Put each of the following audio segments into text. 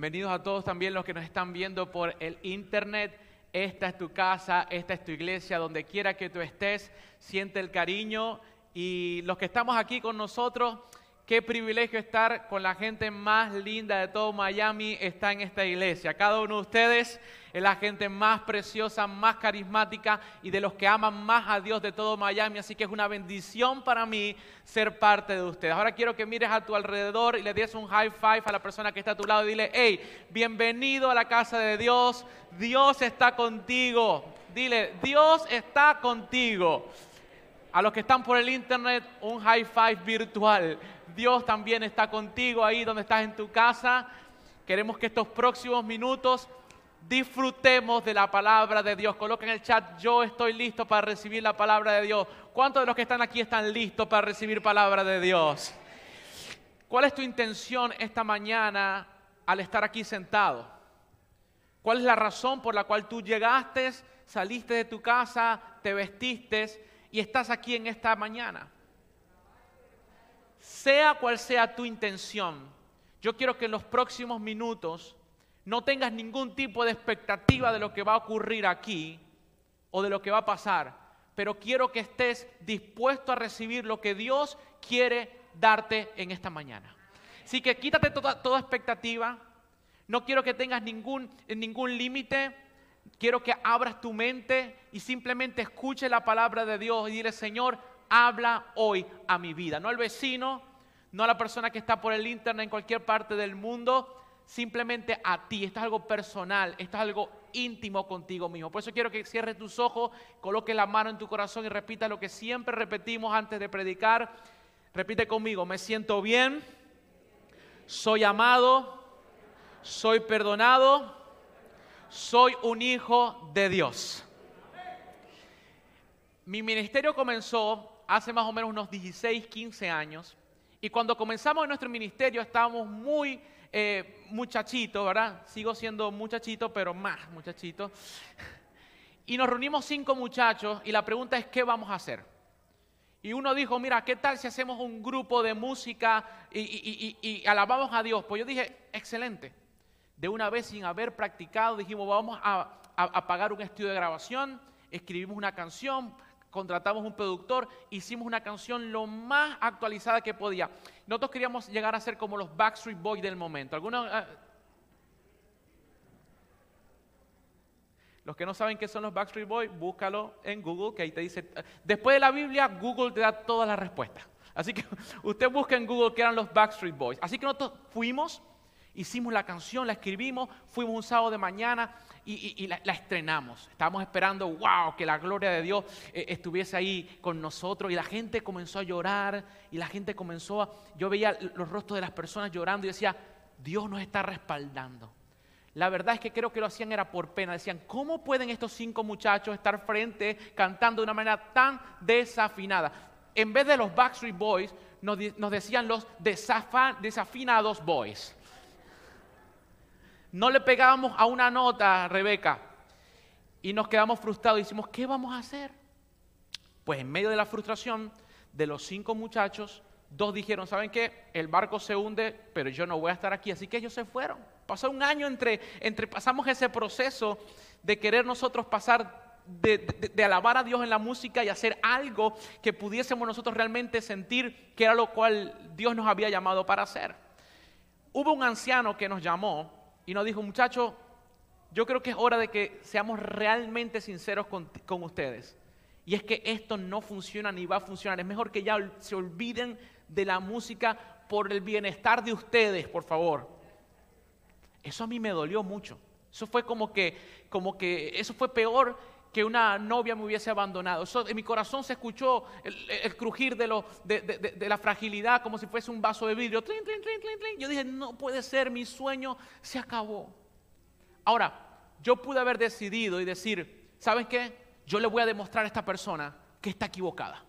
Bienvenidos a todos también los que nos están viendo por el internet. Esta es tu casa, esta es tu iglesia, donde quiera que tú estés, siente el cariño. Y los que estamos aquí con nosotros, qué privilegio estar con la gente más linda de todo Miami, está en esta iglesia. Cada uno de ustedes es la gente más preciosa, más carismática y de los que aman más a Dios de todo Miami. Así que es una bendición para mí ser parte de ustedes. Ahora quiero que mires a tu alrededor y le des un high five a la persona que está a tu lado y dile, hey, bienvenido a la casa de Dios. Dios está contigo. Dile, Dios está contigo. A los que están por el internet, un high five virtual. Dios también está contigo ahí donde estás en tu casa. Queremos que estos próximos minutos disfrutemos de la palabra de Dios. Coloca en el chat, yo estoy listo para recibir la palabra de Dios. ¿Cuántos de los que están aquí están listos para recibir palabra de Dios? ¿Cuál es tu intención esta mañana al estar aquí sentado? ¿Cuál es la razón por la cual tú llegaste, saliste de tu casa, te vestiste y estás aquí en esta mañana? Sea cual sea tu intención, yo quiero que en los próximos minutos no tengas ningún tipo de expectativa de lo que va a ocurrir aquí o de lo que va a pasar, pero quiero que estés dispuesto a recibir lo que Dios quiere darte en esta mañana. Así que quítate toda, toda expectativa, no quiero que tengas ningún, ningún límite, quiero que abras tu mente y simplemente escuche la palabra de Dios y dile, Señor, habla hoy a mi vida, no al vecino, no a la persona que está por el internet en cualquier parte del mundo, simplemente a ti. Esto es algo personal, esto es algo íntimo contigo mismo. Por eso quiero que cierres tus ojos, coloques la mano en tu corazón y repita lo que siempre repetimos antes de predicar. Repite conmigo, me siento bien, soy amado, soy perdonado, soy un hijo de Dios. Mi ministerio comenzó hace más o menos unos 16, 15 años. Y cuando comenzamos en nuestro ministerio estábamos muy eh, muchachito, ¿verdad? Sigo siendo muchachito, pero más muchachito. Y nos reunimos cinco muchachos y la pregunta es, ¿qué vamos a hacer? Y uno dijo, mira, ¿qué tal si hacemos un grupo de música y, alabamos a Dios? Pues yo dije, excelente. De una vez sin haber practicado, dijimos, vamos a pagar un estudio de grabación, escribimos una canción, contratamos un productor, hicimos una canción lo más actualizada que podía. Nosotros queríamos llegar a ser como los Backstreet Boys del momento. ¿Algunos, ah? los que no saben qué son los Backstreet Boys, búscalo en Google, que ahí te dice, después de la Biblia, Google te da todas las respuestas. Así que usted busca en Google que eran los Backstreet Boys. Así que nosotros fuimos, hicimos la canción, la escribimos, fuimos un sábado de mañana y, la, estrenamos. Estábamos esperando, wow, que la gloria de Dios eh, estuviese ahí con nosotros. Y la gente comenzó a llorar y la gente comenzó a... Yo veía los rostros de las personas llorando y decía, Dios nos está respaldando. La verdad es que creo que lo hacían era por pena. Decían, ¿cómo pueden estos cinco muchachos estar frente cantando de una manera tan desafinada? En vez de los Backstreet Boys, nos, nos decían los desafinados boys no le pegábamos a una nota, Rebeca, y nos quedamos frustrados y decimos, ¿qué vamos a hacer? Pues en medio de la frustración de los cinco muchachos, dos dijeron, ¿saben qué? El barco se hunde, pero yo no voy a estar aquí, así que ellos se fueron. Pasó un año entre, entre pasamos ese proceso de querer nosotros pasar de, de, alabar a Dios en la música y hacer algo que pudiésemos nosotros realmente sentir que era lo cual Dios nos había llamado para hacer. Hubo un anciano que nos llamó y nos dijo, muchachos, yo creo que es hora de que seamos realmente sinceros con, con, ustedes. Y es que esto no funciona ni va a funcionar. Es mejor que ya se olviden de la música por el bienestar de ustedes, por favor. Eso a mí me dolió mucho. Eso fue como que, como que, eso fue peor que una novia me hubiese abandonado. En mi corazón se escuchó el, crujir de, la fragilidad como si fuese un vaso de vidrio. Yo dije, no puede ser, mi sueño se acabó. Ahora, yo pude haber decidido y decir, ¿sabes qué? Yo le voy a demostrar a esta persona que está equivocada.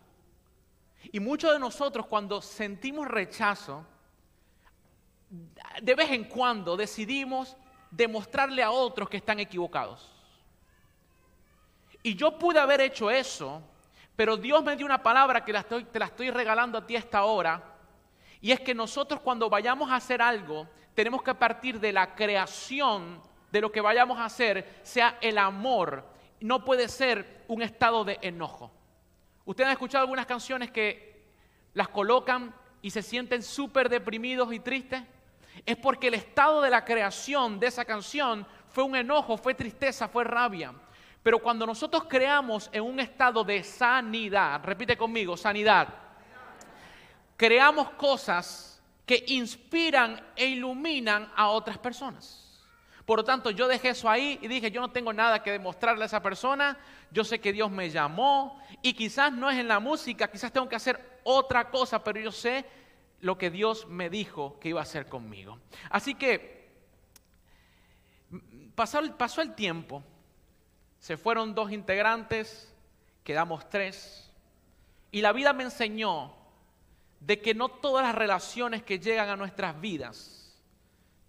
Y muchos de nosotros cuando sentimos rechazo, de vez en cuando decidimos demostrarle a otros que están equivocados. Y yo pude haber hecho eso, pero Dios me dio una palabra que te la estoy regalando a ti esta hora. Y es que nosotros cuando vayamos a hacer algo, tenemos que partir de la creación de lo que vayamos a hacer, sea el amor. No puede ser un estado de enojo. Ustedes han escuchado algunas canciones que las colocan y se sienten súper deprimidos y tristes. Es porque el estado de la creación de esa canción fue un enojo, fue tristeza, fue rabia. Pero cuando nosotros creamos en un estado de sanidad, repite conmigo, sanidad, creamos cosas que inspiran e iluminan a otras personas. Por lo tanto, yo dejé eso ahí y dije, yo no tengo nada que demostrarle a esa persona, yo sé que Dios me llamó y quizás no es en la música, quizás tengo que hacer otra cosa, pero yo sé lo que Dios me dijo que iba a hacer conmigo. Así que pasó, pasó el tiempo se fueron dos integrantes, quedamos tres. Y la vida me enseñó de que no todas las relaciones que llegan a nuestras vidas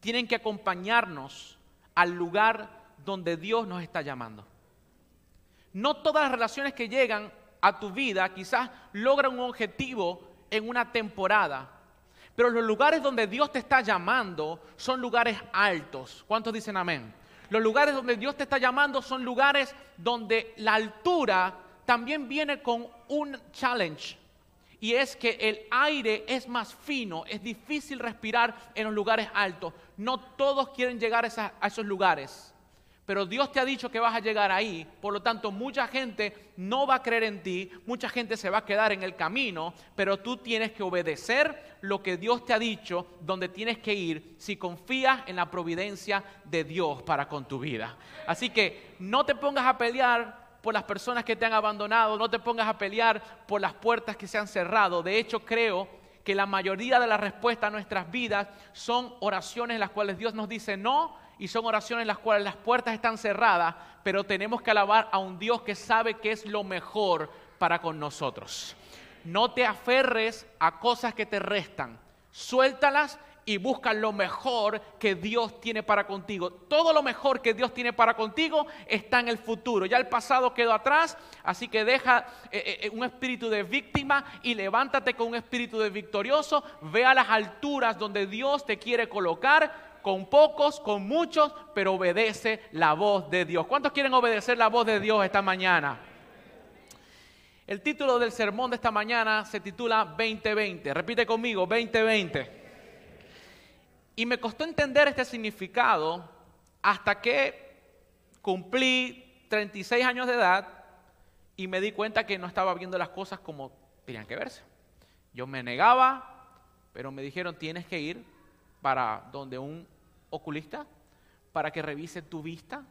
tienen que acompañarnos al lugar donde Dios nos está llamando. No todas las relaciones que llegan a tu vida quizás logran un objetivo en una temporada, pero los lugares donde Dios te está llamando son lugares altos. ¿Cuántos dicen amén? Los lugares donde Dios te está llamando son lugares donde la altura también viene con un challenge. Y es que el aire es más fino, es difícil respirar en los lugares altos. No todos quieren llegar a, esos lugares pero Dios te ha dicho que vas a llegar ahí, por lo tanto mucha gente no va a creer en ti, mucha gente se va a quedar en el camino, pero tú tienes que obedecer lo que Dios te ha dicho, donde tienes que ir, si confías en la providencia de Dios para con tu vida. Así que no te pongas a pelear por las personas que te han abandonado, no te pongas a pelear por las puertas que se han cerrado. De hecho, creo que la mayoría de las respuestas a nuestras vidas son oraciones en las cuales Dios nos dice no y son oraciones en las cuales las puertas están cerradas, pero tenemos que alabar a un Dios que sabe que es lo mejor para con nosotros. No te aferres a cosas que te restan, suéltalas y busca lo mejor que Dios tiene para contigo. Todo lo mejor que Dios tiene para contigo está en el futuro. Ya el pasado quedó atrás, así que deja eh, eh, un espíritu de víctima y levántate con un espíritu de victorioso. Ve a las alturas donde Dios te quiere colocar con pocos, con muchos, pero obedece la voz de Dios. ¿Cuántos quieren obedecer la voz de Dios esta mañana? El título del sermón de esta mañana se titula 2020. Repite conmigo, 2020. Y me costó entender este significado hasta que cumplí 36 años de edad y me di cuenta que no estaba viendo las cosas como tenían que verse. Yo me negaba, pero me dijeron, tienes que ir para donde un oculista, para que revise tu vista,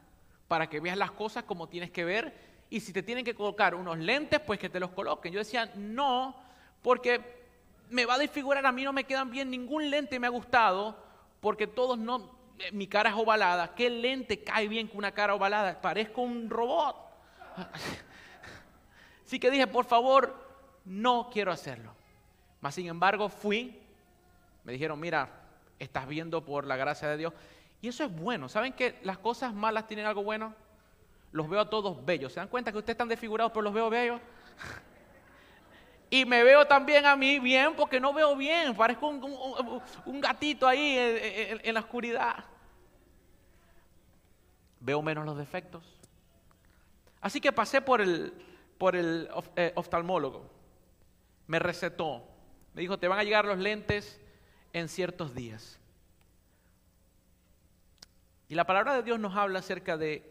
para que veas las cosas como tienes que ver. Y si te tienen que colocar unos lentes, pues que te los coloquen. Yo decía, no, porque me va a desfigurar, a mí no me quedan bien, ningún lente me ha gustado, porque todos no, eh, mi cara es ovalada. ¿Qué lente cae bien con una cara ovalada? Parezco un robot. Así que dije, por favor, no quiero hacerlo. Mas sin embargo, fui, me dijeron, mira, estás viendo por la gracia de Dios. Y eso es bueno. ¿Saben que las cosas malas tienen algo bueno? Los veo a todos bellos. ¿Se dan cuenta que ustedes están desfigurados, pero los veo bellos? y me veo también a mí bien porque no veo bien. Parezco un, gatito ahí en, la oscuridad. Veo menos los defectos. Así que pasé por el, por el eh, oftalmólogo. Me recetó. Me dijo, te van a llegar los lentes en ciertos días. Y la palabra de Dios nos habla acerca de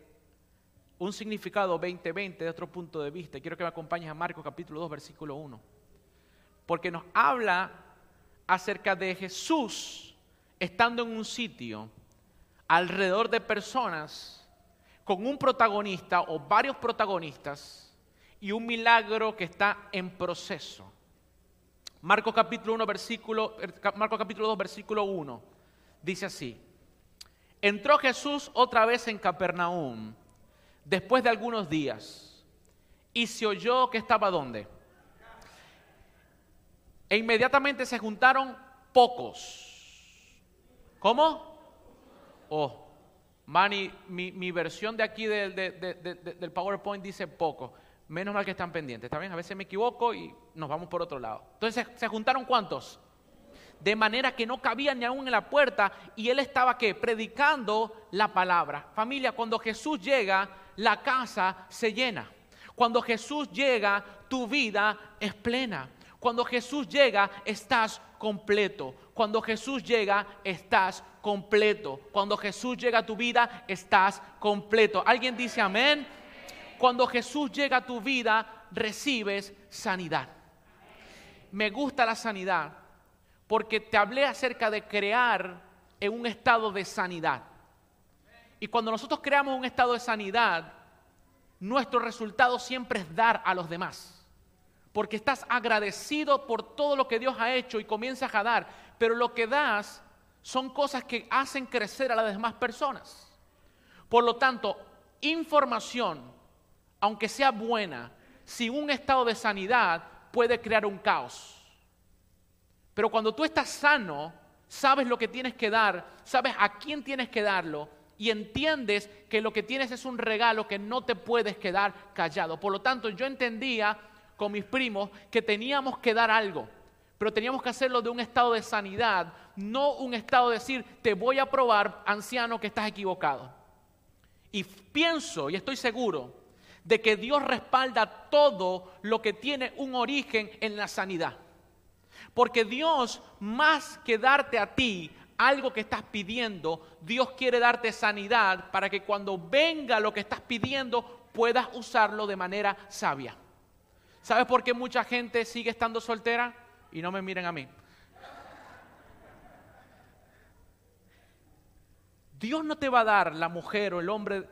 un significado 2020 de otro punto de vista. Quiero que me acompañes a Marcos capítulo 2, versículo 1. Porque nos habla acerca de Jesús estando en un sitio alrededor de personas con un protagonista o varios protagonistas y un milagro que está en proceso. Marcos capítulo 1, versículo, Marcos capítulo 2, versículo 1. Dice así. Entró Jesús otra vez en Capernaum después de algunos días y se oyó que estaba donde. E inmediatamente se juntaron pocos. ¿Cómo? Oh, Manny, mi, versión de aquí del PowerPoint dice poco. Menos mal que están pendientes, ¿está bien? A veces me equivoco y nos vamos por otro lado. Entonces, ¿se juntaron cuántos? de manera que no cabía ni aún en la puerta y él estaba que predicando la palabra. Familia, cuando Jesús llega, la casa se llena. Cuando Jesús llega, tu vida es plena. Cuando Jesús llega, estás completo. Cuando Jesús llega, estás completo. Cuando Jesús llega a tu vida, estás completo. ¿Alguien dice amén? Cuando Jesús llega a tu vida, recibes sanidad. Me gusta la sanidad porque te hablé acerca de crear en un estado de sanidad. Y cuando nosotros creamos un estado de sanidad, nuestro resultado siempre es dar a los demás. Porque estás agradecido por todo lo que Dios ha hecho y comienzas a dar. Pero lo que das son cosas que hacen crecer a las demás personas. Por lo tanto, información, aunque sea buena, sin un estado de sanidad, puede crear un caos. Pero cuando tú estás sano, sabes lo que tienes que dar, sabes a quién tienes que darlo y entiendes que lo que tienes es un regalo que no te puedes quedar callado. Por lo tanto, yo entendía con mis primos que teníamos que dar algo, pero teníamos que hacerlo de un estado de sanidad, no un estado de decir, te voy a probar, anciano, que estás equivocado. Y pienso y estoy seguro de que Dios respalda todo lo que tiene un origen en la sanidad. Porque Dios, más que darte a ti algo que estás pidiendo, Dios quiere darte sanidad para que cuando venga lo que estás pidiendo puedas usarlo de manera sabia. ¿Sabes por qué mucha gente sigue estando soltera? Y no me miren a mí. Dios no te va a dar la mujer o el hombre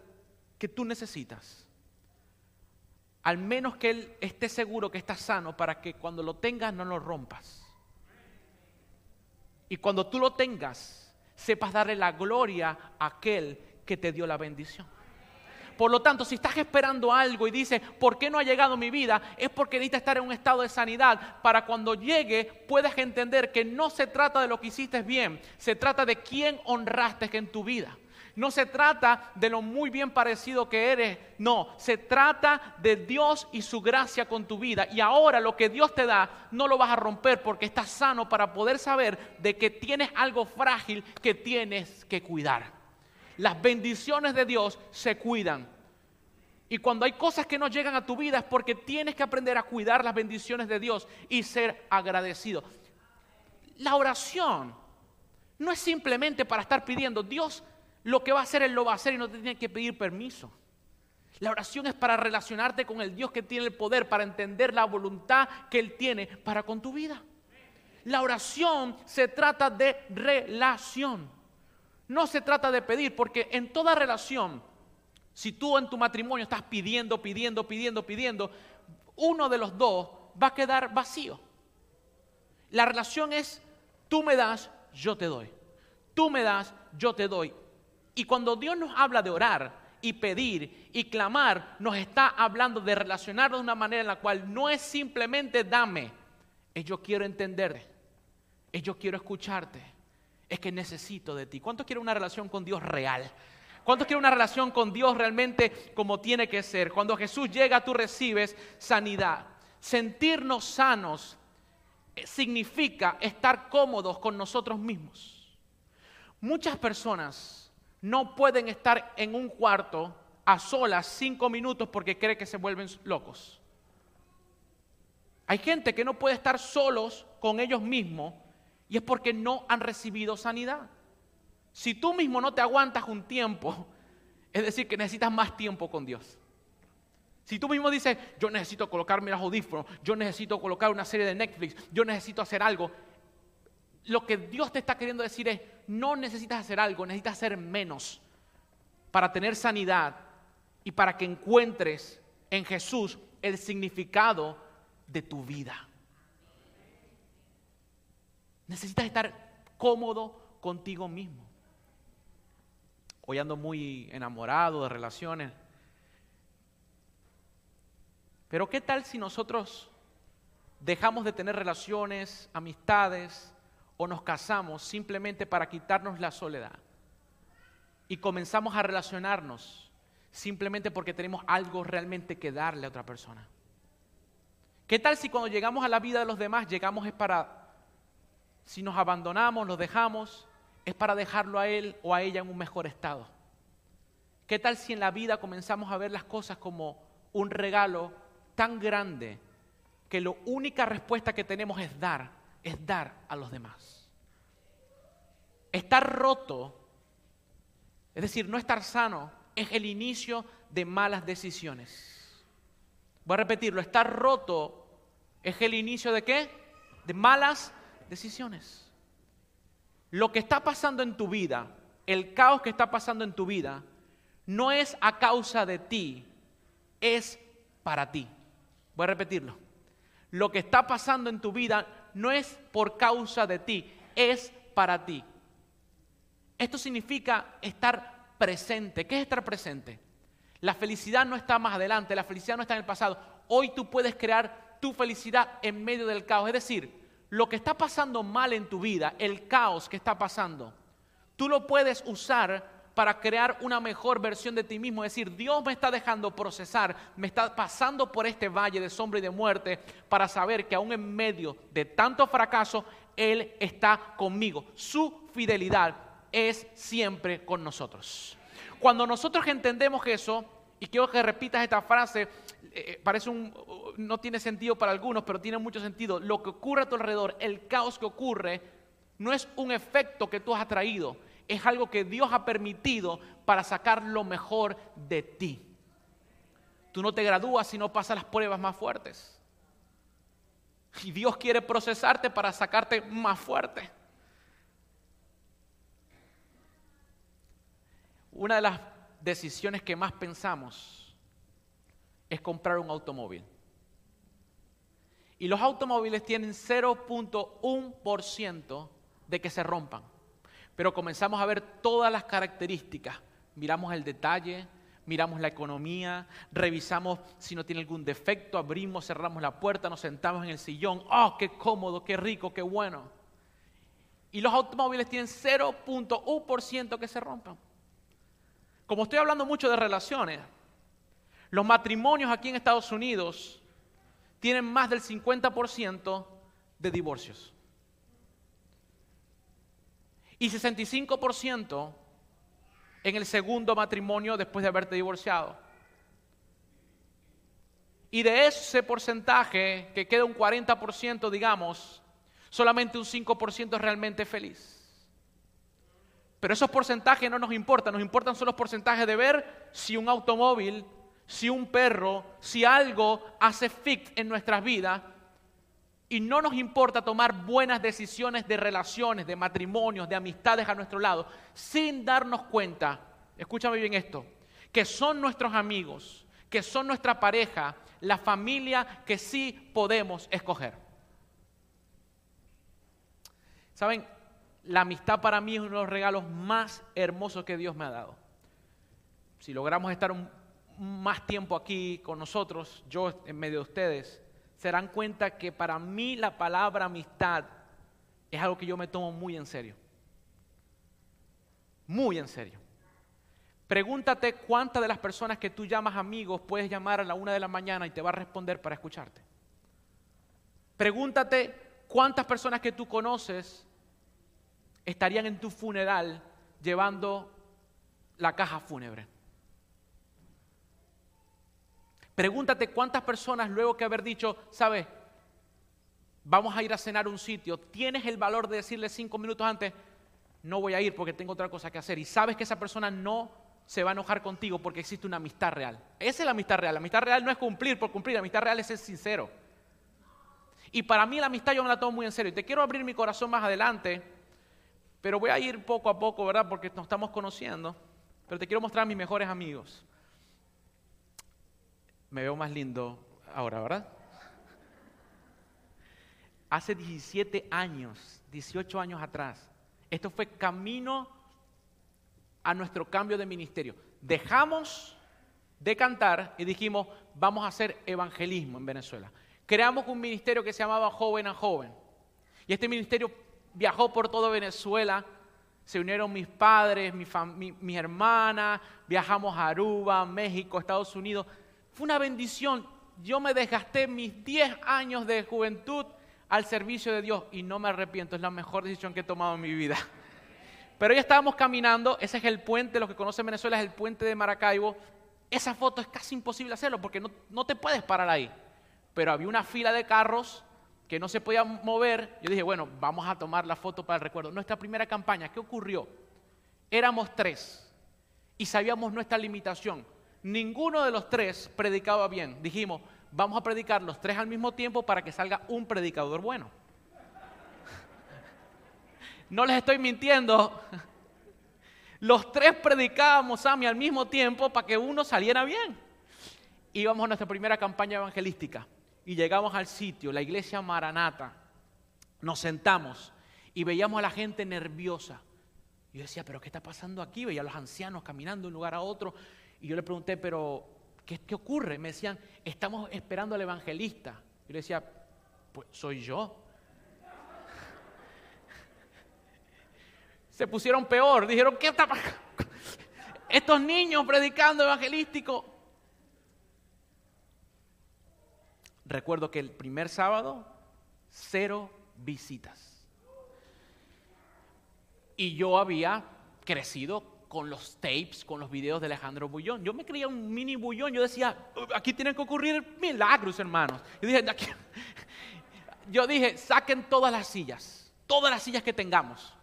que tú necesitas. Al menos que Él esté seguro que estás sano para que cuando lo tengas no lo rompas. Y cuando tú lo tengas, sepas darle la gloria a aquel que te dio la bendición. Por lo tanto, si estás esperando algo y dices, ¿por qué no ha llegado mi vida? Es porque necesitas estar en un estado de sanidad para cuando llegue puedas entender que no se trata de lo que hiciste bien, se trata de quién honraste en tu vida. No se trata de lo muy bien parecido que eres, no, se trata de Dios y su gracia con tu vida. Y ahora lo que Dios te da no lo vas a romper porque estás sano para poder saber de que tienes algo frágil que tienes que cuidar. Las bendiciones de Dios se cuidan. Y cuando hay cosas que no llegan a tu vida es porque tienes que aprender a cuidar las bendiciones de Dios y ser agradecido. La oración no es simplemente para estar pidiendo, Dios lo que va a hacer, Él lo va a hacer y no te tiene que pedir permiso. La oración es para relacionarte con el Dios que tiene el poder, para entender la voluntad que Él tiene para con tu vida. La oración se trata de relación. No se trata de pedir, porque en toda relación, si tú en tu matrimonio estás pidiendo, pidiendo, pidiendo, pidiendo, uno de los dos va a quedar vacío. La relación es, tú me das, yo te doy. Tú me das, yo te doy. Y cuando Dios nos habla de orar y pedir y clamar, nos está hablando de relacionarnos de una manera en la cual no es simplemente dame, es yo quiero entenderte, es yo quiero escucharte, es que necesito de ti. ¿Cuántos quieren una relación con Dios real? ¿Cuántos quieren una relación con Dios realmente como tiene que ser? Cuando Jesús llega, tú recibes sanidad. Sentirnos sanos eh, significa estar cómodos con nosotros mismos. Muchas personas no pueden estar en un cuarto a solas cinco minutos porque cree que se vuelven locos. Hay gente que no puede estar solos con ellos mismos y es porque no han recibido sanidad. Si tú mismo no te aguantas un tiempo, es decir, que necesitas más tiempo con Dios. Si tú mismo dices, yo necesito colocarme los audífonos, yo necesito colocar una serie de Netflix, yo necesito hacer algo, lo que Dios te está queriendo decir es, no necesitas hacer algo, necesitas hacer menos para tener sanidad y para que encuentres en Jesús el significado de tu vida. Necesitas estar cómodo contigo mismo. Hoy ando muy enamorado de relaciones. Pero ¿qué tal si nosotros dejamos de tener relaciones, amistades, o nos casamos simplemente para quitarnos la soledad. Y comenzamos a relacionarnos simplemente porque tenemos algo realmente que darle a otra persona. ¿Qué tal si cuando llegamos a la vida de los demás llegamos es para si nos abandonamos, los dejamos, es para dejarlo a él o a ella en un mejor estado. ¿Qué tal si en la vida comenzamos a ver las cosas como un regalo tan grande que la única respuesta que tenemos es dar, es dar a los demás? Estar roto, es decir, no estar sano, es el inicio de malas decisiones. Voy a repetirlo, estar roto es el inicio de qué? De malas decisiones. Lo que está pasando en tu vida, el caos que está pasando en tu vida, no es a causa de ti, es para ti. Voy a repetirlo. Lo que está pasando en tu vida no es por causa de ti, es para ti. Esto significa estar presente. ¿Qué es estar presente? La felicidad no está más adelante, la felicidad no está en el pasado. Hoy tú puedes crear tu felicidad en medio del caos. Es decir, lo que está pasando mal en tu vida, el caos que está pasando, tú lo puedes usar para crear una mejor versión de ti mismo. Es decir, Dios me está dejando procesar, me está pasando por este valle de sombra y de muerte para saber que aún en medio de tanto fracaso, Él está conmigo. Su fidelidad es siempre con nosotros. Cuando nosotros entendemos eso, y quiero que repitas esta frase, eh, parece un, no tiene sentido para algunos, pero tiene mucho sentido. Lo que ocurre a tu alrededor, el caos que ocurre, no es un efecto que tú has traído, es algo que Dios ha permitido para sacar lo mejor de ti. Tú no te gradúas si no pasas las pruebas más fuertes. Y Dios quiere procesarte para sacarte más fuerte. Una de las decisiones que más pensamos es comprar un automóvil. Y los automóviles tienen 0.1% de que se rompan. Pero comenzamos a ver todas las características. Miramos el detalle, miramos la economía, revisamos si no tiene algún defecto, abrimos, cerramos la puerta, nos sentamos en el sillón. ¡Oh, qué cómodo, qué rico, qué bueno! Y los automóviles tienen 0.1% que se rompan. Como estoy hablando mucho de relaciones, los matrimonios aquí en Estados Unidos tienen más del 50% de divorcios. Y 65% en el segundo matrimonio después de haberte divorciado. Y de ese porcentaje, que queda un 40%, digamos, solamente un 5% es realmente feliz. Pero esos porcentajes no nos importan, nos importan solo los porcentajes de ver si un automóvil, si un perro, si algo hace fit en nuestras vidas. Y no nos importa tomar buenas decisiones de relaciones, de matrimonios, de amistades a nuestro lado, sin darnos cuenta, escúchame bien esto, que son nuestros amigos, que son nuestra pareja, la familia que sí podemos escoger. ¿Saben? la amistad para mí es uno de los regalos más hermosos que Dios me ha dado. Si logramos estar más tiempo aquí con nosotros, yo en medio de ustedes, se darán cuenta que para mí la palabra amistad es algo que yo me tomo muy en serio. Muy en serio. Pregúntate cuántas de las personas que tú llamas amigos puedes llamar a la una de la mañana y te va a responder para escucharte. Pregúntate cuántas personas que tú conoces estarían en tu funeral llevando la caja fúnebre. Pregúntate cuántas personas luego que haber dicho, sabes, vamos a ir a cenar un sitio, tienes el valor de decirle cinco minutos antes, no voy a ir porque tengo otra cosa que hacer. Y sabes que esa persona no se va a enojar contigo porque existe una amistad real. Esa es la amistad real. La amistad real no es cumplir por cumplir, la amistad real es ser sincero. Y para mí la amistad yo me la tomo muy en serio. Y te quiero abrir mi corazón más adelante pero voy a ir poco a poco, ¿verdad? Porque nos estamos conociendo. Pero te quiero mostrar a mis mejores amigos. Me veo más lindo ahora, ¿verdad? Hace 17 años, 18 años atrás, esto fue camino a nuestro cambio de ministerio. Dejamos de cantar y dijimos, vamos a hacer evangelismo en Venezuela. Creamos un ministerio que se llamaba Joven a Joven. Y este ministerio viajó por toda Venezuela. Se unieron mis padres, mi, mi, hermana, viajamos a Aruba, México, Estados Unidos. Fue una bendición. Yo me desgasté mis 10 años de juventud al servicio de Dios y no me arrepiento, es la mejor decisión que he tomado en mi vida. Pero ya estábamos caminando, ese es el puente, los que conocen Venezuela es el puente de Maracaibo. Esa foto es casi imposible hacerlo porque no, no te puedes parar ahí. Pero había una fila de carros que no se podía mover. Yo dije, bueno, vamos a tomar la foto para el recuerdo. Nuestra primera campaña, ¿qué ocurrió? Éramos tres y sabíamos nuestra limitación. Ninguno de los tres predicaba bien. Dijimos, vamos a predicar los tres al mismo tiempo para que salga un predicador bueno. No les estoy mintiendo. Los tres predicábamos mí al mismo tiempo para que uno saliera bien. Íbamos a nuestra primera campaña evangelística y llegamos al sitio, la iglesia Maranata. Nos sentamos y veíamos a la gente nerviosa. Yo decía, pero ¿qué está pasando aquí? Veía a los ancianos caminando de un lugar a otro. Y yo le pregunté, pero ¿qué, qué ocurre? Me decían, estamos esperando al evangelista. Yo le decía, pues soy yo. se pusieron peor. Dijeron, ¿qué está pasando? Estos niños predicando evangelístico. Recuerdo que el primer sábado, cero visitas. Y yo había crecido con los tapes, con los videos de Alejandro Bullón. Yo me creía un mini Bullón. Yo decía, aquí tienen que ocurrir milagros, hermanos. Yo dije, yo dije, saquen todas las sillas, todas las sillas que tengamos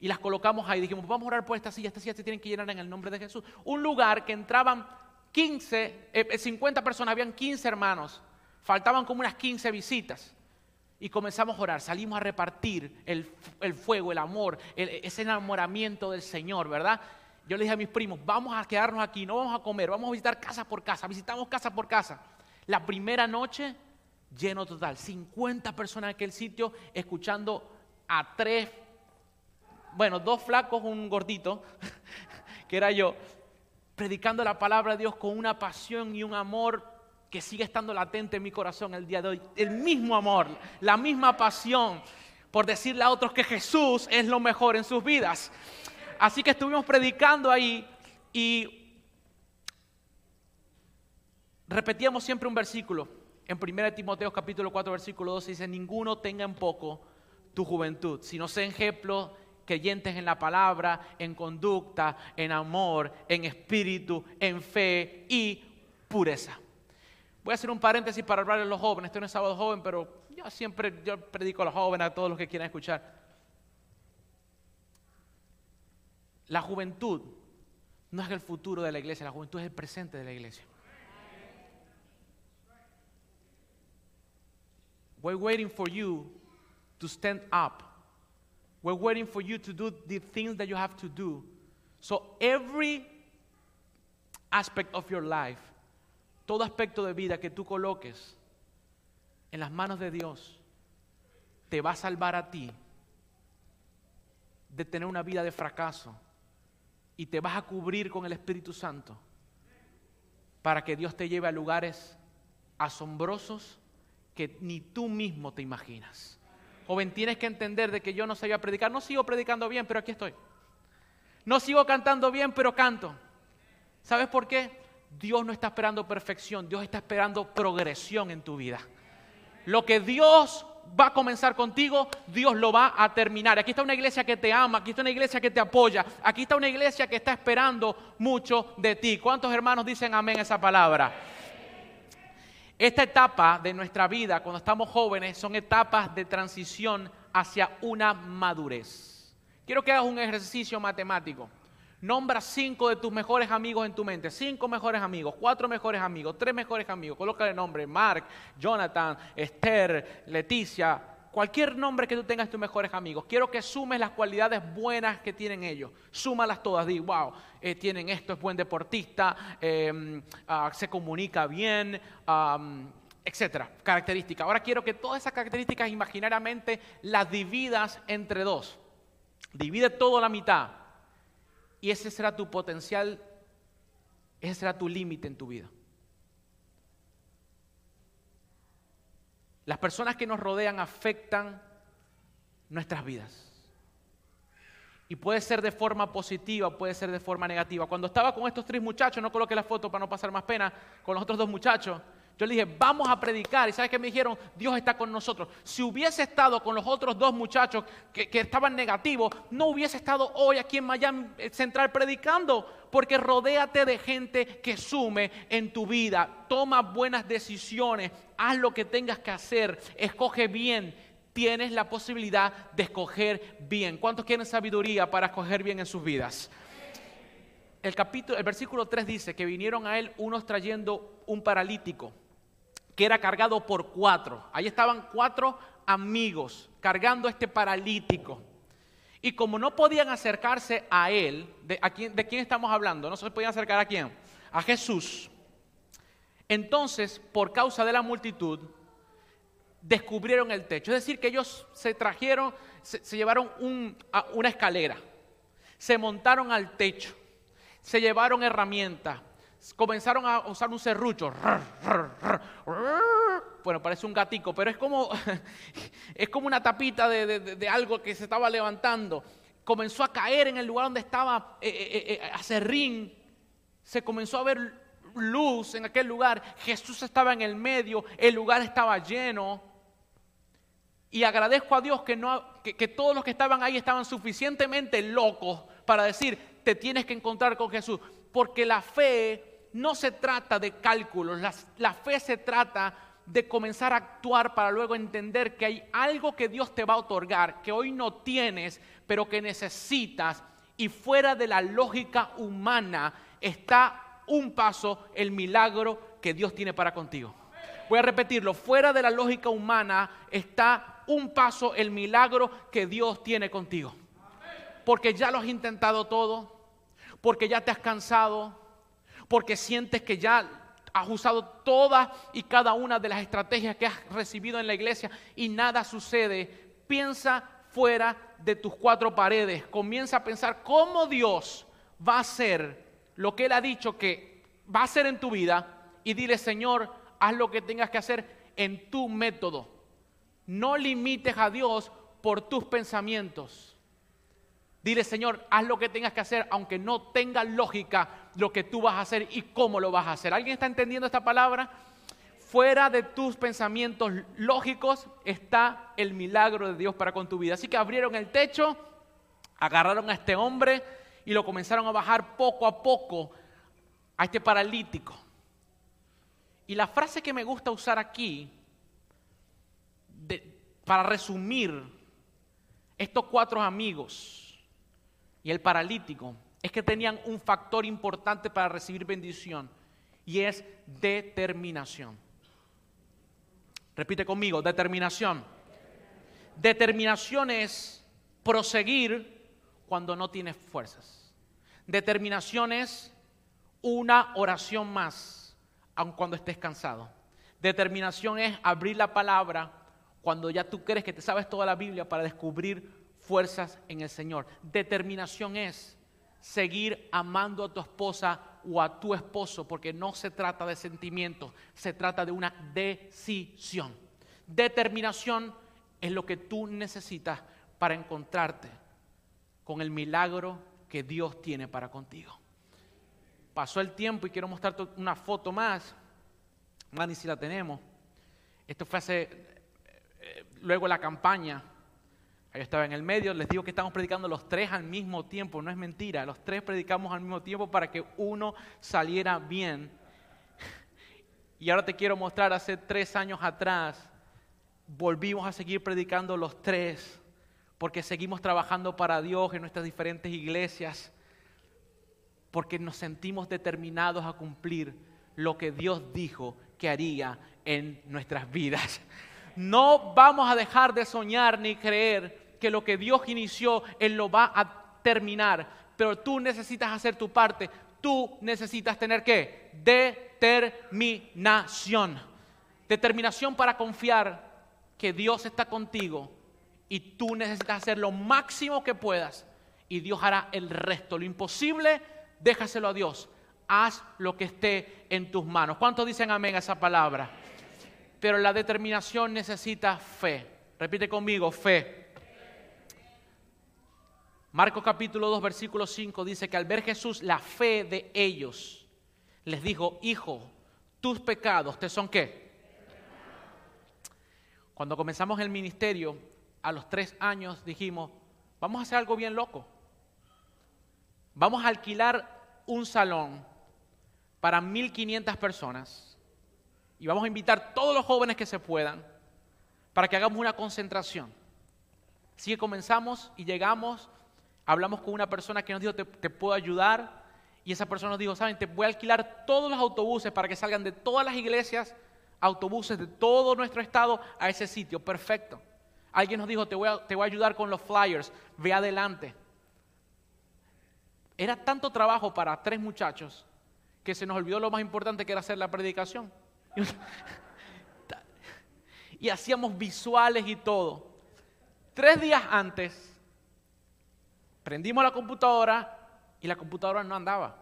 y las colocamos ahí. Dijimos, vamos a orar por estas sillas, estas sillas se tienen que llenar en el nombre de Jesús. Un lugar que entraban 15, 50 eh, personas, habían 15 hermanos, faltaban como unas 15 visitas. Y comenzamos a orar, salimos a repartir el, fuego, el amor, ese enamoramiento del Señor, ¿verdad? Yo le dije a mis primos, vamos a quedarnos aquí, no vamos a comer, vamos a visitar casa por casa, visitamos casa por casa. La primera noche, lleno total, 50 personas en aquel sitio, escuchando a tres bueno, dos flacos, un gordito, que era yo, predicando la palabra de Dios con una pasión y un amor que sigue estando latente en mi corazón el día de hoy. El mismo amor, la misma pasión por decirle a otros que Jesús es lo mejor en sus vidas. Así que estuvimos predicando ahí y repetíamos siempre un versículo. En 1 Timoteo capítulo 4 versículo 12 dice, ninguno tenga en poco tu juventud, sino sé ejemplo creyentes en la palabra, en conducta, en amor, en espíritu, en fe y pureza. Voy a hacer un paréntesis para hablar a los jóvenes. Este no es sábado joven, pero yo siempre yo predico a los jóvenes, a todos los que quieran escuchar. La juventud no es el futuro de la iglesia, la juventud es el presente de la iglesia. We're waiting for you to stand up We're waiting for you to do the things that you have to do. So every aspect of your life, todo aspecto de vida que tú coloques en las manos de Dios, te va a salvar a ti de tener una vida de fracaso y te vas a cubrir con el Espíritu Santo para que Dios te lleve a lugares asombrosos que ni tú mismo te imaginas. Joven, tienes que entender de que yo no sabía predicar. No sigo predicando bien, pero aquí estoy. No sigo cantando bien, pero canto. ¿Sabes por qué? Dios no está esperando perfección, Dios está esperando progresión en tu vida. Lo que Dios va a comenzar contigo, Dios lo va a terminar. Aquí está una iglesia que te ama, aquí está una iglesia que te apoya, aquí está una iglesia que está esperando mucho de ti. ¿Cuántos hermanos dicen amén a esa palabra? Esta etapa de nuestra vida, cuando estamos jóvenes, son etapas de transición hacia una madurez. Quiero que hagas un ejercicio matemático. Nombra cinco de tus mejores amigos en tu mente. Cinco mejores amigos, cuatro mejores amigos, tres mejores amigos. Colócale nombre. Mark, Jonathan, Esther, Leticia, cualquier nombre que tú tengas tus mejores amigos, quiero que sumes las cualidades buenas que tienen ellos. Súmalas todas. Di, wow, eh, tienen esto, es buen deportista, em, ah, se comunica bien, etcétera. Características. Ahora quiero que todas esas características imaginariamente las dividas entre dos. Divide todo la mitad. Y ese será tu potencial, ese será tu límite en tu vida. Las personas que nos rodean afectan nuestras vidas. Y puede ser de forma positiva, puede ser de forma negativa. Cuando estaba con estos tres muchachos, no coloqué la foto para no pasar más pena, con los otros dos muchachos, Yo le dije, vamos a predicar. Y ¿sabes qué me dijeron? Dios está con nosotros. Si hubiese estado con los otros dos muchachos que, estaban negativos, no hubiese estado hoy aquí en Miami Central predicando. Porque rodéate de gente que sume en tu vida. Toma buenas decisiones. Haz lo que tengas que hacer. Escoge bien. Tienes la posibilidad de escoger bien. ¿Cuántos quieren sabiduría para escoger bien en sus vidas? El, capítulo, el versículo 3 dice que vinieron a él unos trayendo un paralítico que era cargado por cuatro. Ahí estaban cuatro amigos cargando este paralítico. Y como no podían acercarse a él, ¿de, ¿de quién estamos hablando? No se podían acercar a quién? A Jesús. Entonces, por causa de la multitud, descubrieron el techo. Es decir, que ellos se trajeron, se, llevaron una escalera, se montaron al techo, se llevaron herramientas, comenzaron a usar un serrucho. Bueno, parece un gatico, pero es como, es como una tapita de, algo que se estaba levantando. Comenzó a caer en el lugar donde estaba eh, eh, eh, Acerrín. Se comenzó a ver luz en aquel lugar. Jesús estaba en el medio, el lugar estaba lleno. Y agradezco a Dios que, no, que todos los que estaban ahí estaban suficientemente locos para decir, te tienes que encontrar con Jesús. Porque la fe no se trata de cálculos, la, fe se trata de comenzar a actuar para luego entender que hay algo que Dios te va a otorgar, que hoy no tienes, pero que necesitas, y fuera de la lógica humana está un paso el milagro que Dios tiene para contigo. Voy a repetirlo, fuera de la lógica humana está un paso el milagro que Dios tiene contigo. Porque ya lo has intentado todo, porque ya te has cansado, porque sientes que ya has usado todas y cada una de las estrategias que has recibido en la iglesia y nada sucede, piensa fuera de tus cuatro paredes, comienza a pensar cómo Dios va a hacer lo que Él ha dicho que va a hacer en tu vida y dile, Señor, haz lo que tengas que hacer en tu método. No limites a Dios por tus pensamientos. Dile, Señor, haz lo que tengas que hacer, aunque no tenga lógica lo que tú vas a hacer y cómo lo vas a hacer. ¿Alguien está entendiendo esta palabra? Fuera de tus pensamientos lógicos está el milagro de Dios para con tu vida. Así que abrieron el techo, agarraron a este hombre y lo comenzaron a bajar poco a poco a este paralítico. Y la frase que me gusta usar aquí, para resumir estos cuatro amigos, y el paralítico es que tenían un factor importante para recibir bendición y es determinación. Repite conmigo, determinación. Determinación es proseguir cuando no tienes fuerzas. Determinación es una oración más, aun cuando estés cansado. Determinación es abrir la palabra cuando ya tú crees que te sabes toda la Biblia para descubrir fuerzas en el Señor. Determinación es seguir amando a tu esposa o a tu esposo, porque no se trata de sentimientos, se trata de una decisión. Determinación es lo que tú necesitas para encontrarte con el milagro que Dios tiene para contigo. Pasó el tiempo y quiero mostrarte una foto más. Mani, si la tenemos. Esto fue hace, eh, eh, luego la campaña yo estaba en el medio, les digo que estamos predicando los tres al mismo tiempo, no es mentira, los tres predicamos al mismo tiempo para que uno saliera bien. Y ahora te quiero mostrar, hace tres años atrás, volvimos a seguir predicando los tres, porque seguimos trabajando para Dios en nuestras diferentes iglesias, porque nos sentimos determinados a cumplir lo que Dios dijo que haría en nuestras vidas. No vamos a dejar de soñar ni creer que lo que Dios inició, Él lo va a terminar. Pero tú necesitas hacer tu parte. Tú necesitas tener qué? Determinación. Determinación para confiar que Dios está contigo y tú necesitas hacer lo máximo que puedas y Dios hará el resto. Lo imposible, déjaselo a Dios. Haz lo que esté en tus manos. ¿Cuántos dicen amén a esa palabra? Pero la determinación necesita fe. Repite conmigo, fe. Marcos capítulo 2, versículo 5 dice que al ver Jesús la fe de ellos, les dijo, hijo, tus pecados te son qué? Cuando comenzamos el ministerio, a los tres años dijimos, vamos a hacer algo bien loco. Vamos a alquilar un salón para 1.500 personas y vamos a invitar todos los jóvenes que se puedan para que hagamos una concentración. Así que comenzamos y llegamos, hablamos con una persona que nos dijo, te, te puedo ayudar. Y esa persona nos dijo, saben, te voy a alquilar todos los autobuses para que salgan de todas las iglesias, autobuses de todo nuestro estado a ese sitio. Perfecto. Alguien nos dijo, te voy a, te voy a ayudar con los flyers, ve adelante. Era tanto trabajo para tres muchachos que se nos olvidó lo más importante que era hacer la predicación. Y hacíamos visuales y todo. Tres días antes, prendimos la computadora y la computadora no andaba.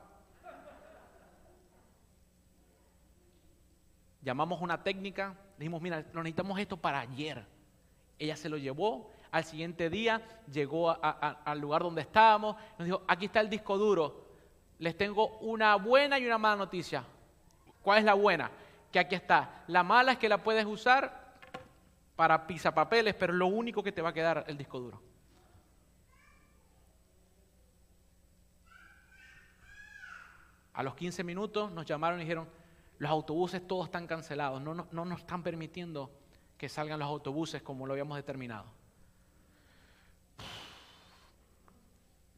Llamamos una técnica, dijimos, mira, necesitamos esto para ayer. Ella se lo llevó, al siguiente día llegó al lugar donde estábamos, nos dijo, aquí está el disco duro, les tengo una buena y una mala noticia. ¿Cuál es la buena? Que aquí está. La mala es que la puedes usar para pisapapeles, pero lo único que te va a quedar el disco duro. A los 15 minutos nos llamaron y dijeron, los autobuses todos están cancelados, no, no, nos están permitiendo que salgan los autobuses como lo habíamos determinado.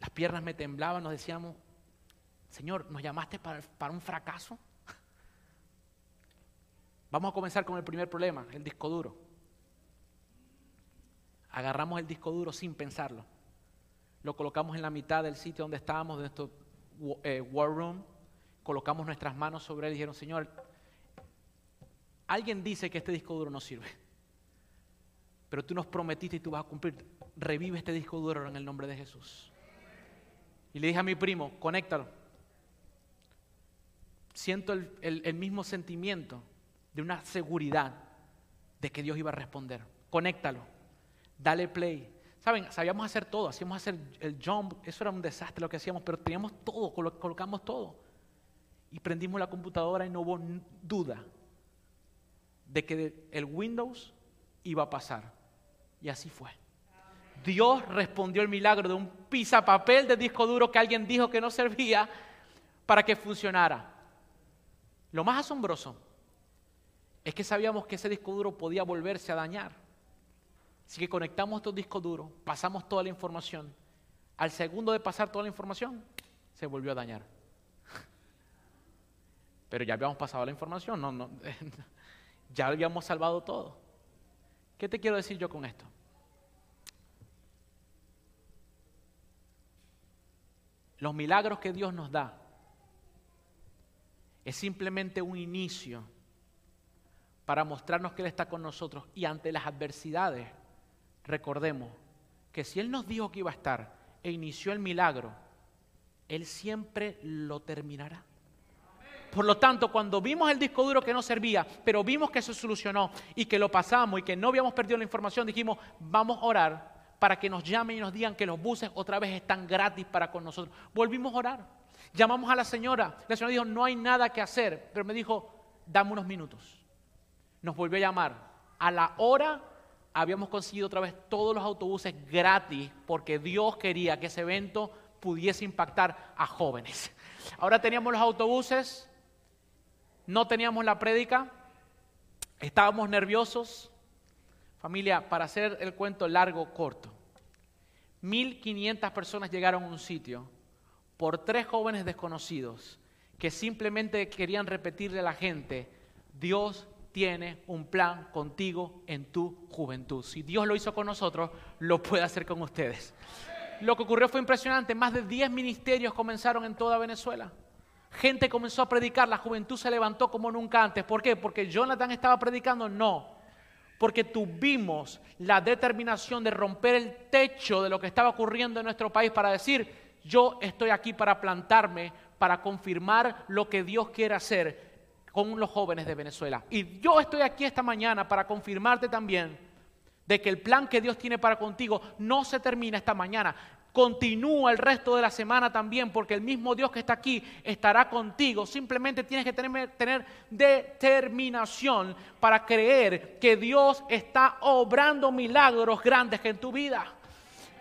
Las piernas me temblaban, nos decíamos, Señor, ¿nos llamaste para, para un fracaso? Vamos a comenzar con el primer problema, el disco duro. Agarramos el disco duro sin pensarlo. Lo colocamos en la mitad del sitio donde estábamos, de nuestro eh, war room. Colocamos nuestras manos sobre él y dijeron, Señor, alguien dice que este disco duro no sirve. Pero tú nos prometiste y tú vas a cumplir. Revive este disco duro en el nombre de Jesús. Y le dije a mi primo, conéctalo. Siento el mismo sentimiento de una seguridad de que Dios iba a responder. Conéctalo, dale play. Saben, sabíamos hacer todo, hacíamos hacer el jump, eso era un desastre lo que hacíamos, pero teníamos todo, colocamos todo. Y prendimos la computadora y no hubo duda de que el Windows iba a pasar. Y así fue. Dios respondió el milagro de un papel de disco duro que alguien dijo que no servía para que funcionara. Lo más asombroso es que sabíamos que ese disco duro podía volverse a dañar. Así que conectamos estos discos duros, pasamos toda la información. Al segundo de pasar toda la información, se volvió a dañar. Pero ya habíamos pasado la información, no, no, ya habíamos salvado todo. ¿Qué te quiero decir yo con esto? Los milagros que Dios nos da es simplemente un inicio para mostrarnos que Él está con nosotros. Y ante las adversidades, recordemos que si Él nos dijo que iba a estar e inició el milagro, Él siempre lo terminará. Por lo tanto, cuando vimos el disco duro que no servía, pero vimos que se solucionó y que lo pasamos y que no habíamos perdido la información, dijimos, vamos a orar para que nos llamen y nos digan que los buses otra vez están gratis para con nosotros. Volvimos a orar. Llamamos a la señora. La señora dijo, no hay nada que hacer, pero me dijo, dame unos minutos nos volvió a llamar. A la hora habíamos conseguido otra vez todos los autobuses gratis porque Dios quería que ese evento pudiese impactar a jóvenes. Ahora teníamos los autobuses, no teníamos la prédica, estábamos nerviosos. Familia, para hacer el cuento largo, corto, 1.500 personas llegaron a un sitio por tres jóvenes desconocidos que simplemente querían repetirle a la gente, Dios tiene un plan contigo en tu juventud. Si Dios lo hizo con nosotros, lo puede hacer con ustedes. Lo que ocurrió fue impresionante. Más de 10 ministerios comenzaron en toda Venezuela. Gente comenzó a predicar, la juventud se levantó como nunca antes. ¿Por qué? Porque Jonathan estaba predicando, no. Porque tuvimos la determinación de romper el techo de lo que estaba ocurriendo en nuestro país para decir, yo estoy aquí para plantarme, para confirmar lo que Dios quiere hacer con los jóvenes de Venezuela. Y yo estoy aquí esta mañana para confirmarte también de que el plan que Dios tiene para contigo no se termina esta mañana. Continúa el resto de la semana también, porque el mismo Dios que está aquí estará contigo. Simplemente tienes que tener, determinación para creer que Dios está obrando milagros grandes en tu vida.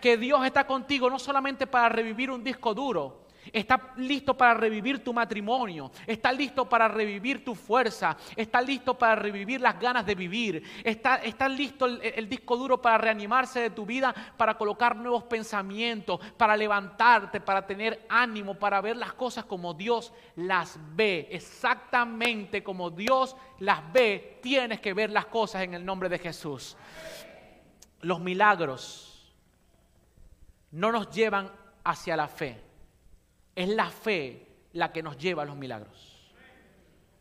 Que Dios está contigo no solamente para revivir un disco duro, Está listo para revivir tu matrimonio. Está listo para revivir tu fuerza. Está listo para revivir las ganas de vivir. Está, listo el, disco duro para reanimarse de tu vida, para colocar nuevos pensamientos, para levantarte, para tener ánimo, para ver las cosas como Dios las ve. Exactamente como Dios las ve, tienes que ver las cosas en el nombre de Jesús. Los milagros no nos llevan hacia la fe es la fe la que nos lleva a los milagros.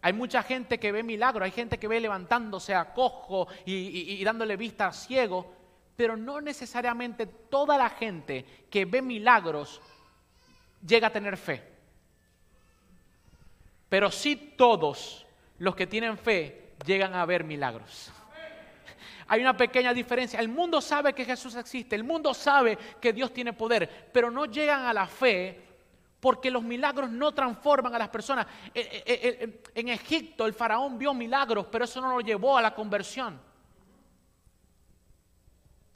Hay mucha gente que ve milagros, hay gente que ve levantándose a cojo y, dándole vista a ciego, pero no necesariamente toda la gente que ve milagros llega a tener fe. Pero sí todos los que tienen fe llegan a ver milagros. Hay una pequeña diferencia. El mundo sabe que Jesús existe, el mundo sabe que Dios tiene poder, pero no llegan a la fe porque los milagros no transforman a las personas. Eh, eh, eh, en Egipto el faraón vio milagros, pero eso no lo llevó a la conversión.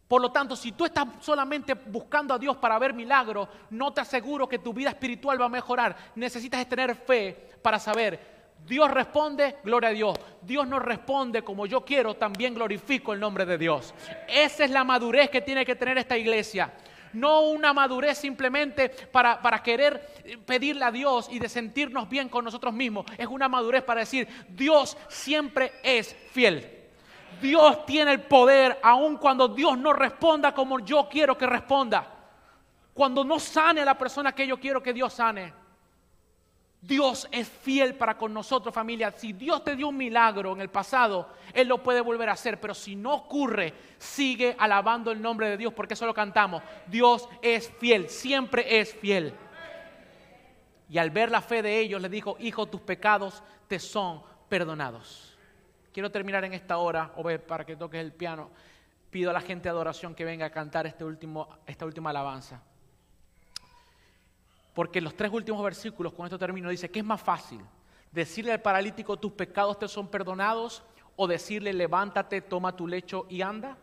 Por lo tanto, si tú estás solamente buscando a Dios para ver milagros, no te aseguro que tu vida espiritual va a mejorar. Necesitas tener fe para saber, Dios responde, gloria a Dios. Dios no responde como yo quiero, también glorifico el nombre de Dios. Esa es la madurez que tiene que tener esta iglesia no una madurez simplemente para, para, querer pedirle a Dios y de sentirnos bien con nosotros mismos. Es una madurez para decir, Dios siempre es fiel. Dios tiene el poder aun cuando Dios no responda como yo quiero que responda. Cuando no sane a la persona que yo quiero que Dios sane. Dios es fiel para con nosotros, familia. Si Dios te dio un milagro en el pasado, Él lo puede volver a hacer. Pero si no ocurre, sigue alabando el nombre de Dios, porque eso lo cantamos. Dios es fiel, siempre es fiel. Y al ver la fe de ellos, le dijo, hijo, tus pecados te son perdonados. Quiero terminar en esta hora, o ver para que toques el piano. Pido a la gente de adoración que venga a cantar este último, esta última alabanza. Porque los tres últimos versículos, con esto termino, dice que es más fácil decirle al paralítico tus pecados te son perdonados o decirle levántate, toma tu lecho y anda.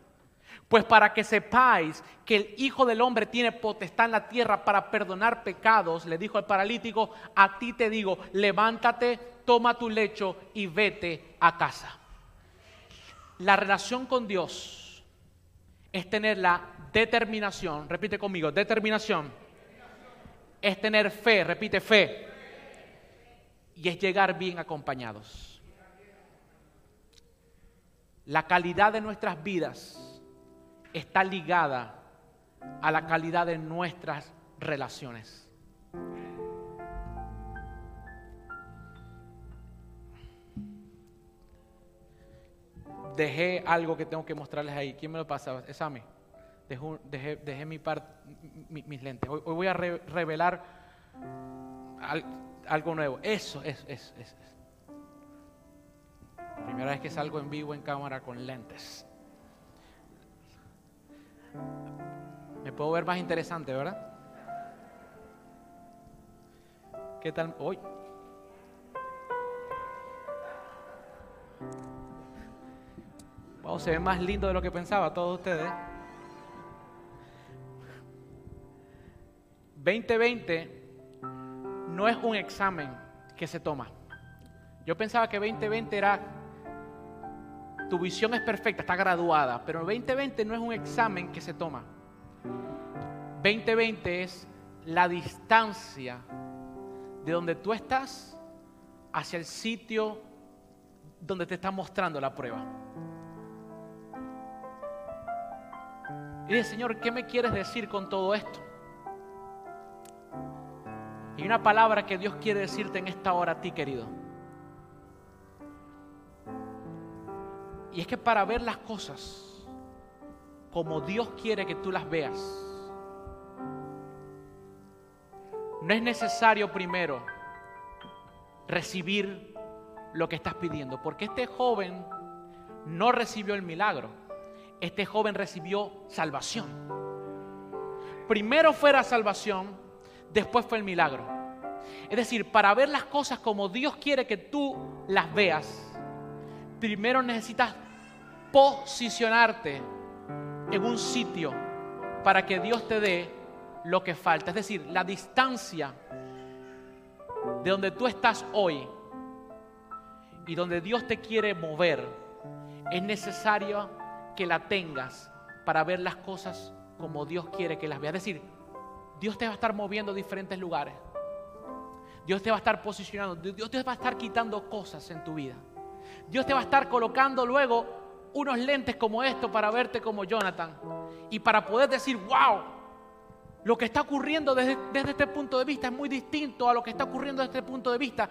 Pues para que sepáis que el Hijo del Hombre tiene potestad en la tierra para perdonar pecados, le dijo al paralítico, a ti te digo, levántate, toma tu lecho y vete a casa. La relación con Dios es tener la determinación, repite conmigo, determinación es tener fe, repite fe, y es llegar bien acompañados. La calidad de nuestras vidas está ligada a la calidad de nuestras relaciones. Dejé algo que tengo que mostrarles ahí. ¿Quién me lo pasa? Es a dejé, mi mis lentes. Hoy, voy a revelar algo nuevo. Eso, es, es, es. Primera vez que salgo en vivo en cámara con lentes. Me puedo ver más interesante, ¿verdad? ¿Qué tal hoy? Wow, se ve más lindo de lo que pensaba todos ustedes. 2020 no es un examen que se toma. Yo pensaba que 2020 era, tu visión es perfecta, está graduada, pero 2020 no es un examen que se toma. 2020 es la distancia de donde tú estás hacia el sitio donde te está mostrando la prueba. Y dice, Señor, ¿qué me quieres decir con todo esto? Y una palabra que Dios quiere decirte en esta hora a ti, querido. Y es que para ver las cosas como Dios quiere que tú las veas, no es necesario primero recibir lo que estás pidiendo, porque este joven no recibió el milagro. este joven recibió salvación. Primero fue la salvación, después fue el milagro. Es decir, para ver las cosas como Dios quiere que tú las veas, primero necesitas posicionarte en un sitio para que Dios te dé lo que falta. Es decir, la distancia de donde tú estás hoy y donde Dios te quiere mover, es necesario que la tengas para ver las cosas como Dios quiere que las veas. Es decir, Dios te va a estar moviendo a diferentes lugares. Dios te va a estar posicionando. Dios te va a estar quitando cosas en tu vida. Dios te va a estar colocando luego unos lentes como estos para verte como Jonathan. Y para poder decir, wow, lo que está ocurriendo desde, desde este punto de vista es muy distinto a lo que está ocurriendo desde este punto de vista.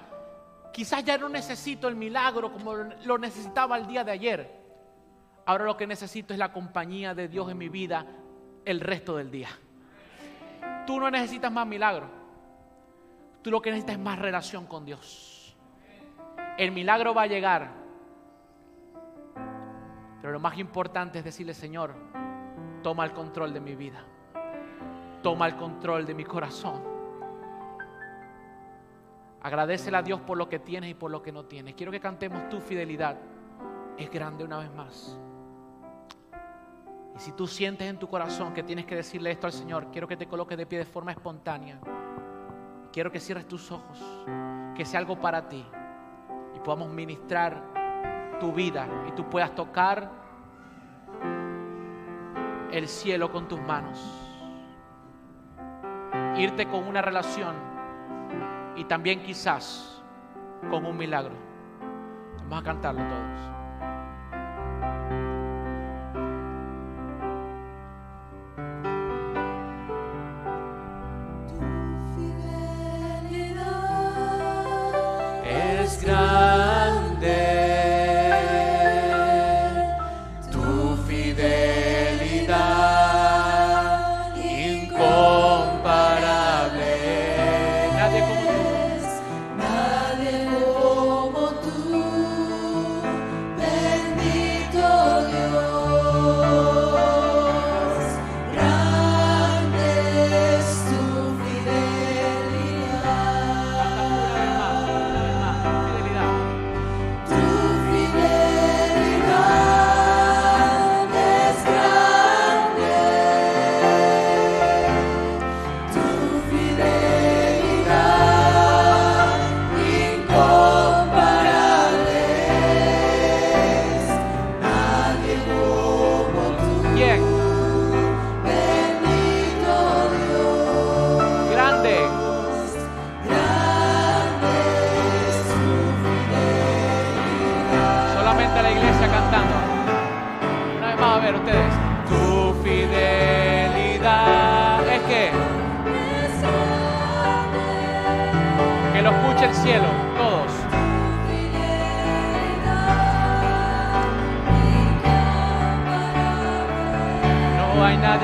Quizás ya no necesito el milagro como lo necesitaba el día de ayer. Ahora lo que necesito es la compañía de Dios en mi vida el resto del día. Tú no necesitas más milagro. Tú lo que necesitas es más relación con Dios. El milagro va a llegar. Pero lo más importante es decirle, Señor, toma el control de mi vida. Toma el control de mi corazón. Agradecele a Dios por lo que tienes y por lo que no tienes. Quiero que cantemos tu fidelidad. Es grande una vez más. Y si tú sientes en tu corazón que tienes que decirle esto al Señor, quiero que te coloques de pie de forma espontánea. Quiero que cierres tus ojos, que sea algo para ti y podamos ministrar tu vida y tú puedas tocar el cielo con tus manos. Irte con una relación y también quizás con un milagro. Vamos a cantarlo todos.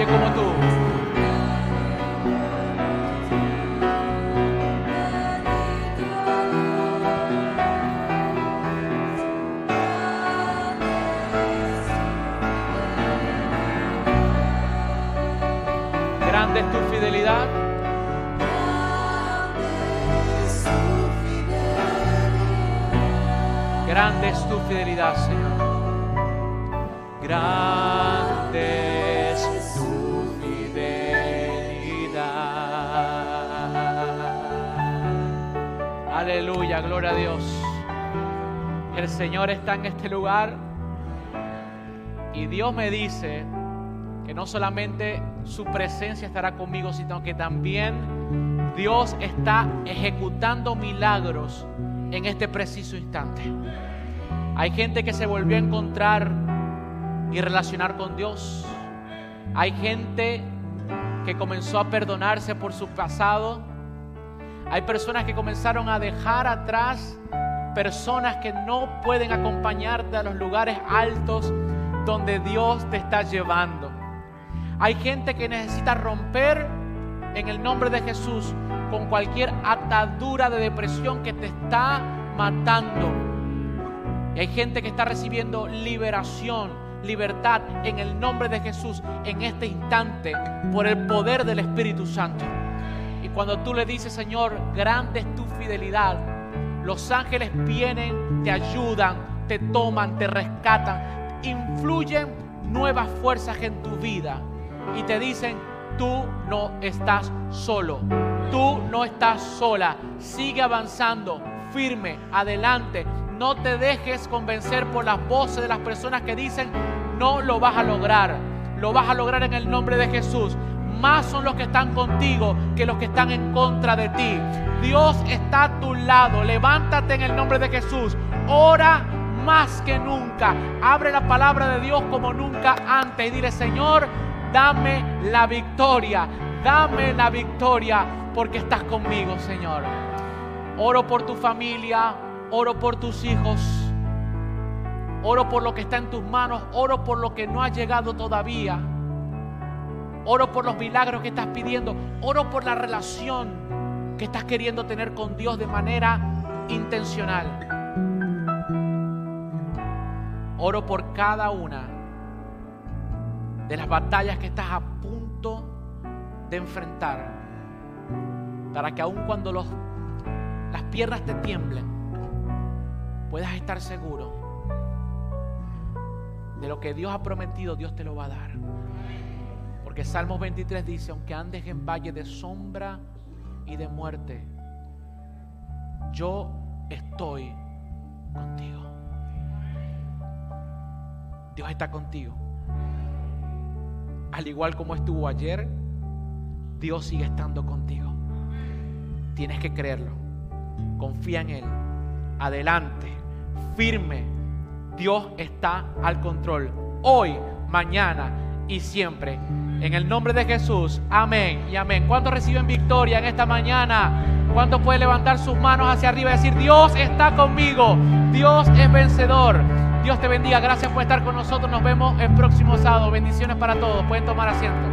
como Señor está en este lugar y Dios me dice que no solamente su presencia estará conmigo, sino que también Dios está ejecutando milagros en este preciso instante. Hay gente que se volvió a encontrar y relacionar con Dios. Hay gente que comenzó a perdonarse por su pasado. Hay personas que comenzaron a dejar atrás personas que no pueden acompañarte a los lugares altos donde Dios te está llevando. Hay gente que necesita romper en el nombre de Jesús con cualquier atadura de depresión que te está matando. Y hay gente que está recibiendo liberación libertad en el nombre de Jesús en este instante por el poder del Espíritu Santo. Y cuando tú le dices, Señor, grande es tu fidelidad, los ángeles vienen, te ayudan, te toman, te rescatan, influyen nuevas fuerzas en tu vida y te dicen, tú no estás solo, tú no estás sola, sigue avanzando, firme, adelante, no te dejes convencer por las voces de las personas que dicen, no lo vas a lograr, lo vas a lograr en el nombre de Jesús. Más son los que están contigo que los que están en contra de ti. Dios está a tu lado. Levántate en el nombre de Jesús. Ora más que nunca. Abre la palabra de Dios como nunca antes y dile, Señor, dame la victoria. Dame la victoria porque estás conmigo, Señor. Oro por tu familia, oro por tus hijos, oro por lo que está en tus manos, oro por lo que no ha llegado todavía. Oro por los milagros que estás pidiendo, oro por la relación que estás queriendo tener con Dios de manera intencional. Oro por cada una de las batallas que estás a punto de enfrentar, para que aun cuando las piernas te tiemblen, puedas estar seguro de lo que Dios ha prometido, Dios te lo va a dar. Porque Salmos 23 dice, aunque andes en valle de sombra y de muerte, yo estoy contigo. Dios está contigo. Al igual como estuvo ayer, Dios sigue estando contigo. Tienes que creerlo. Confía en Él. Adelante. Firme. Dios está al control. Hoy, mañana y siempre. En el nombre de Jesús. Amén y amén. ¿Cuántos reciben victoria en esta mañana? ¿Cuántos pueden levantar sus manos hacia arriba y decir, Dios está conmigo? Dios es vencedor. Dios te bendiga. Gracias por estar con nosotros. Nos vemos el próximo sábado. Bendiciones para todos. Pueden tomar asiento.